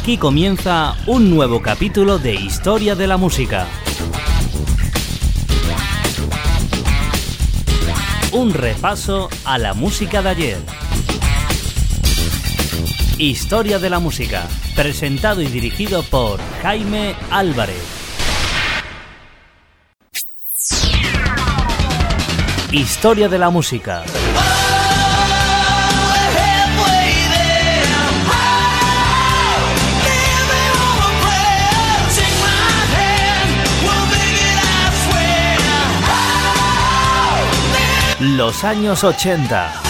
Aquí comienza un nuevo capítulo de Historia de la Música. Un repaso a la música de ayer. Historia de la Música, presentado y dirigido por Jaime Álvarez. Historia de la Música. Los años 80.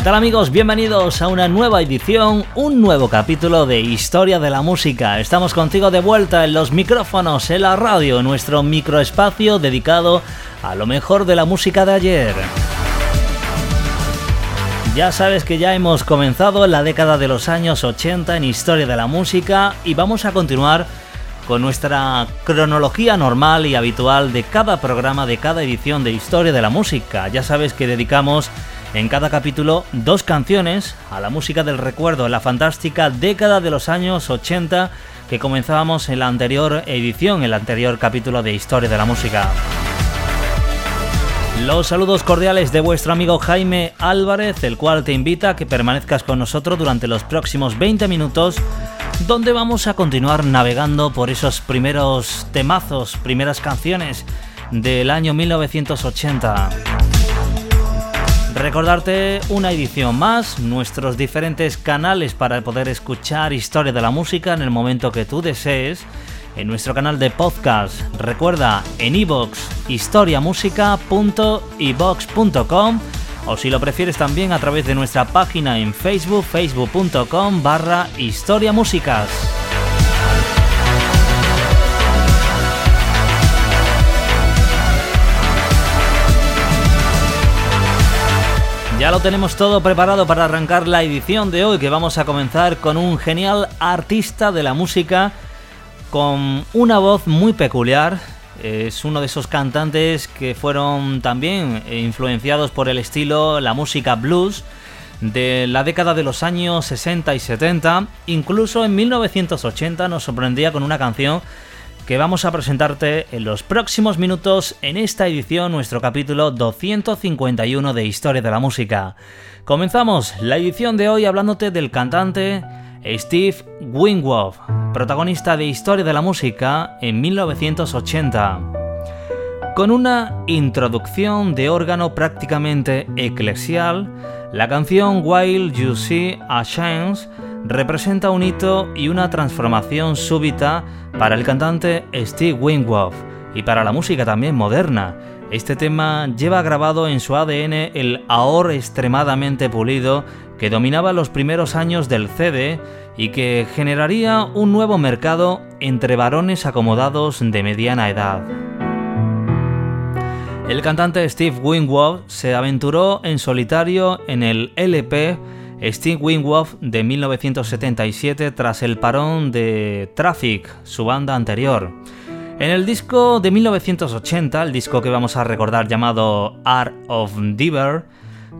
¿Qué tal amigos? Bienvenidos a una nueva edición, un nuevo capítulo de Historia de la Música. Estamos contigo de vuelta en los micrófonos, en la radio, en nuestro microespacio dedicado a lo mejor de la música de ayer. Ya sabes que ya hemos comenzado en la década de los años 80 en Historia de la Música y vamos a continuar con nuestra cronología normal y habitual de cada programa, de cada edición de Historia de la Música. Ya sabes que dedicamos en cada capítulo dos canciones a la música del recuerdo, la fantástica década de los años 80 que comenzábamos en la anterior edición, el anterior capítulo de Historia de la Música. Los saludos cordiales de vuestro amigo Jaime Álvarez, el cual te invita a que permanezcas con nosotros durante los próximos 20 minutos, donde vamos a continuar navegando por esos primeros temazos, primeras canciones del año 1980. Recordarte una edición más, nuestros diferentes canales para poder escuchar historia de la música en el momento que tú desees. En nuestro canal de podcast, recuerda en ibox historiamusica.ibox.com o si lo prefieres también a través de nuestra página en Facebook, facebook.com barra historiamúsicas. Ya lo tenemos todo preparado para arrancar la edición de hoy, que vamos a comenzar con un genial artista de la música con una voz muy peculiar. Es uno de esos cantantes que fueron también influenciados por el estilo, la música blues de la década de los años 60 y 70. Incluso en 1980 nos sorprendía con una canción que vamos a presentarte en los próximos minutos en esta edición, nuestro capítulo 251 de Historia de la Música. Comenzamos la edición de hoy hablándote del cantante Steve Winwood, protagonista de Historia de la Música en 1980. Con una introducción de órgano prácticamente eclesial, la canción While You See a Chance representa un hito y una transformación súbita para el cantante Steve Winwood y para la música también moderna. Este tema lleva grabado en su ADN el ahor extremadamente pulido que dominaba los primeros años del CD y que generaría un nuevo mercado entre varones acomodados de mediana edad. El cantante Steve Winwood se aventuró en solitario en el LP Steve Winwood de 1977 tras el parón de Traffic, su banda anterior. En el disco de 1980, el disco que vamos a recordar llamado Art of Diver,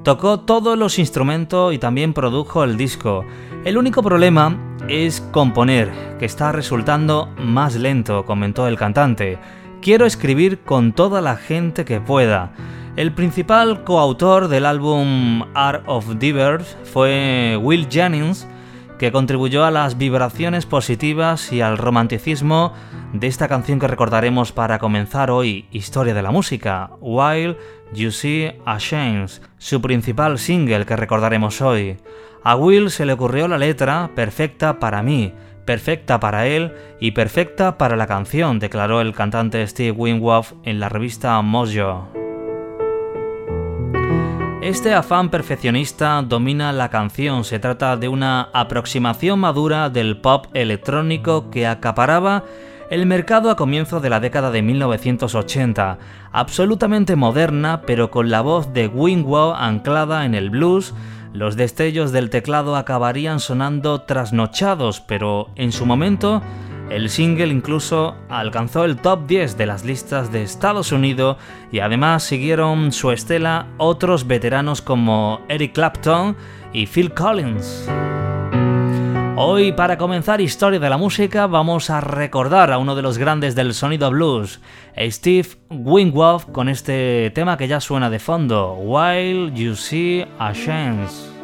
tocó todos los instrumentos y también produjo el disco. El único problema es componer, que está resultando más lento, comentó el cantante. Quiero escribir con toda la gente que pueda. El principal coautor del álbum Art of Divers fue Will Jennings, que contribuyó a las vibraciones positivas y al romanticismo de esta canción que recordaremos para comenzar hoy, Historia de la Música, While You See a Chance, su principal single que recordaremos hoy. A Will se le ocurrió la letra perfecta para mí, perfecta para él y perfecta para la canción, declaró el cantante Steve Winwood en la revista Mojo. Este afán perfeccionista domina la canción, se trata de una aproximación madura del pop electrónico que acaparaba el mercado a comienzos de la década de 1980, absolutamente moderna pero con la voz de Winwood anclada en el blues, los destellos del teclado acabarían sonando trasnochados, pero en su momento el single incluso alcanzó el top 10 de las listas de Estados Unidos y además siguieron su estela otros veteranos como Eric Clapton y Phil Collins. Hoy para comenzar Historia de la Música vamos a recordar a uno de los grandes del sonido blues, Steve Winwood, con este tema que ya suena de fondo, While You See a Chance.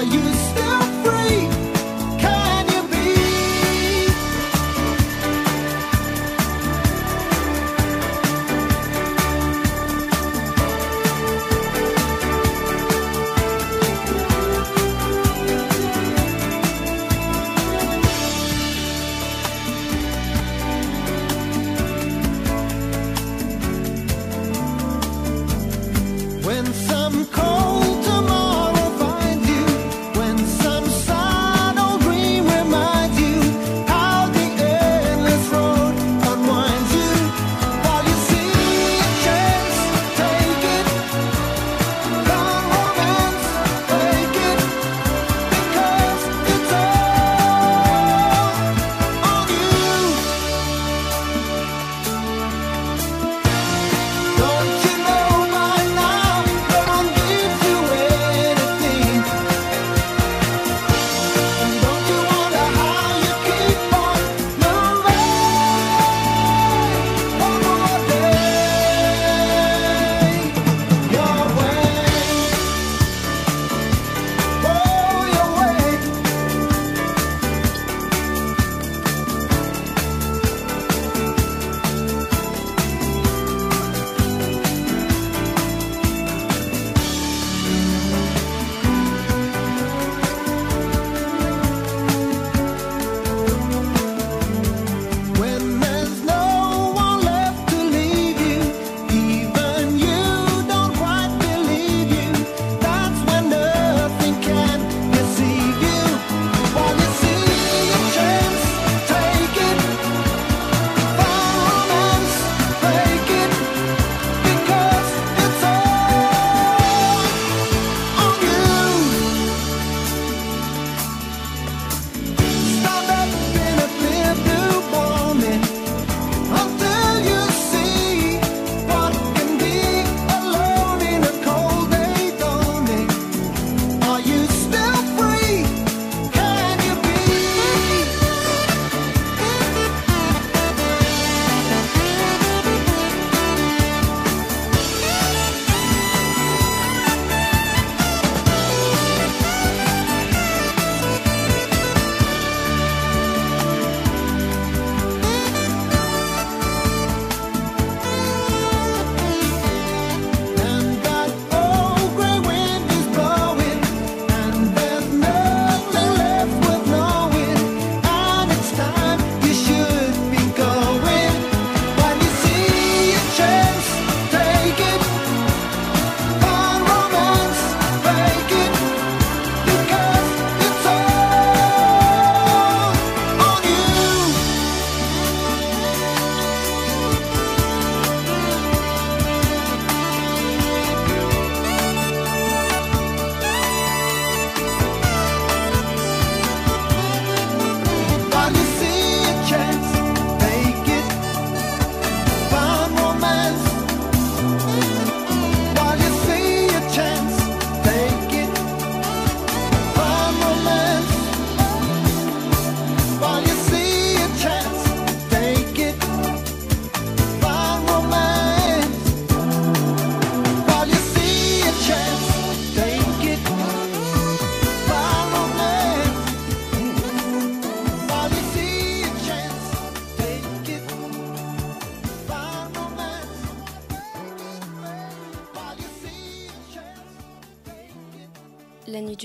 are you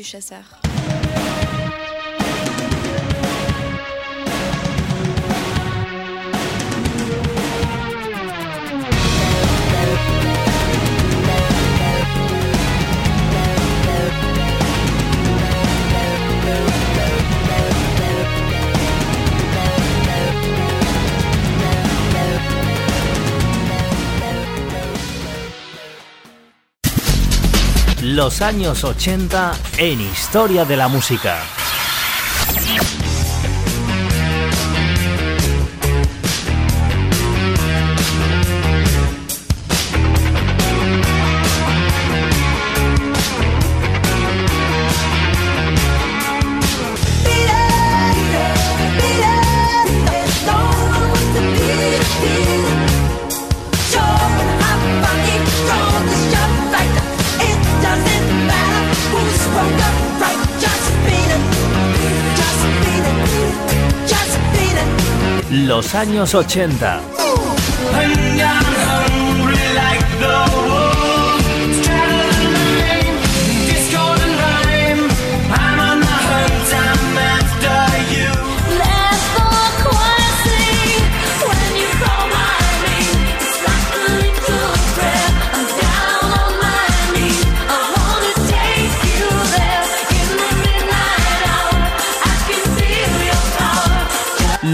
chasseur. Los años 80 en Historia de la Música. Años 80.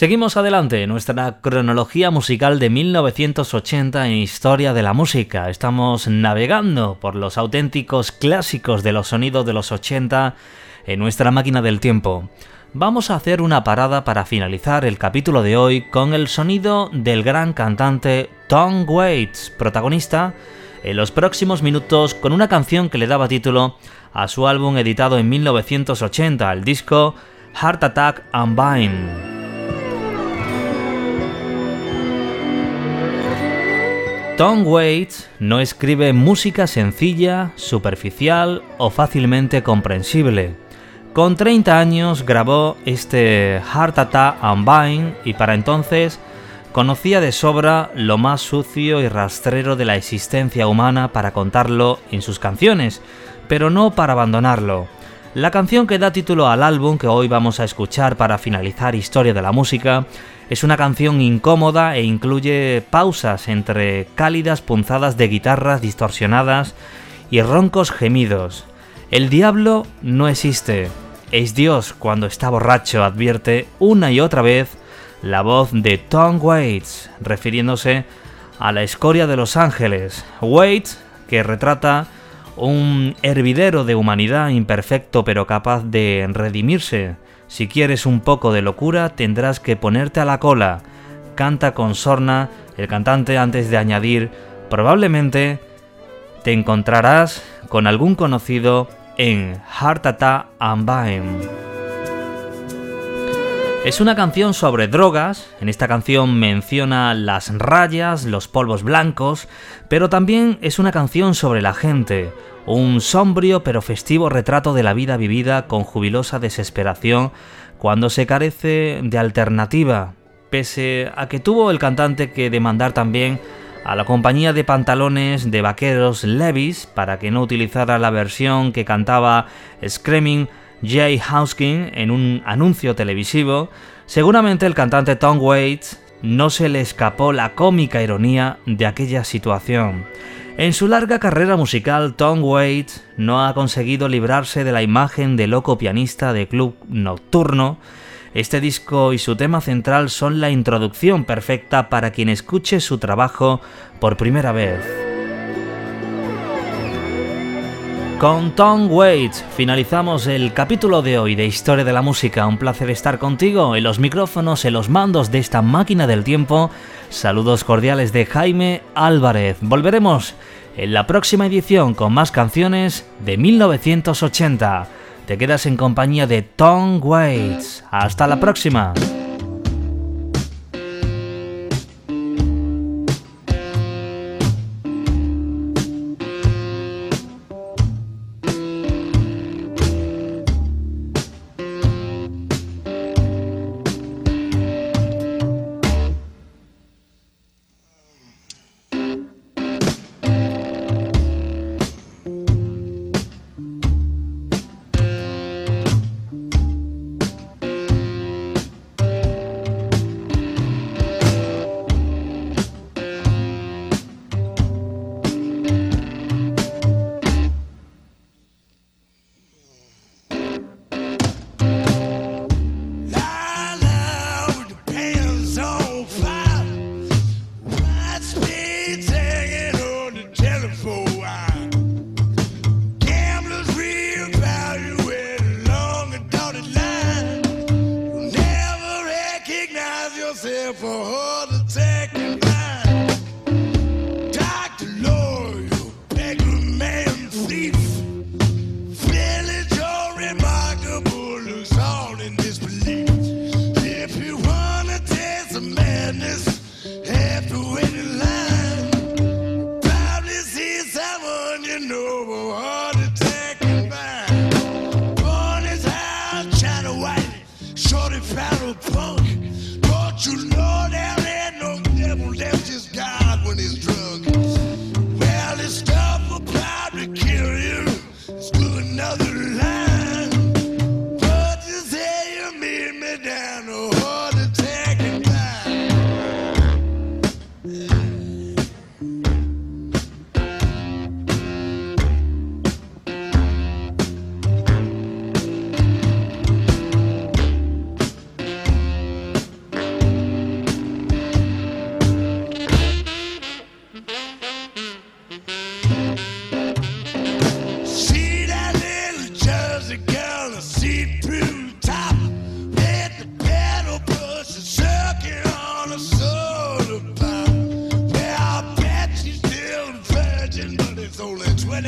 Seguimos adelante, nuestra cronología musical de 1980 en historia de la música. Estamos navegando por los auténticos clásicos de los sonidos de los 80 en nuestra máquina del tiempo. Vamos a hacer una parada para finalizar el capítulo de hoy con el sonido del gran cantante Tom Waits, protagonista en los próximos minutos con una canción que le daba título a su álbum editado en 1980, el disco Heart Attack Unbind. Tom Waits no escribe música sencilla, superficial o fácilmente comprensible. Con 30 años grabó este Heart Attack Unbind y para entonces conocía de sobra lo más sucio y rastrero de la existencia humana para contarlo en sus canciones, pero no para abandonarlo. La canción que da título al álbum que hoy vamos a escuchar para finalizar Historia de la Música es una canción incómoda e incluye pausas entre cálidas punzadas de guitarras distorsionadas y roncos gemidos. El diablo no existe, es Dios cuando está borracho, advierte una y otra vez la voz de Tom Waits, refiriéndose a la escoria de los ángeles. Waits, que retrata un hervidero de humanidad imperfecto pero capaz de redimirse si quieres un poco de locura, tendrás que ponerte a la cola. Canta con sorna el cantante antes de añadir, probablemente te encontrarás con algún conocido en Heart Attack and Es una canción sobre drogas, en esta canción menciona las rayas, los polvos blancos, pero también es una canción sobre la gente, un sombrío pero festivo retrato de la vida vivida con jubilosa desesperación cuando se carece de alternativa, pese a que tuvo el cantante que demandar también a la compañía de pantalones de vaqueros Levis para que no utilizara la versión que cantaba Screaming Jay Houskin en un anuncio televisivo, seguramente el cantante Tom Waits no se le escapó la cómica ironía de aquella situación. En su larga carrera musical, Tom Waits no ha conseguido librarse de la imagen de loco pianista de club nocturno. Este disco y su tema central son la introducción perfecta para quien escuche su trabajo por primera vez. Con Tom Waits finalizamos el capítulo de hoy de Historia de la Música. Un placer estar contigo en los micrófonos, en los mandos de esta máquina del tiempo. Saludos cordiales de Jaime Álvarez. Volveremos en la próxima edición con más canciones de 1980. Te quedas en compañía de Tom Waits. Hasta la próxima.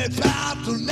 me né?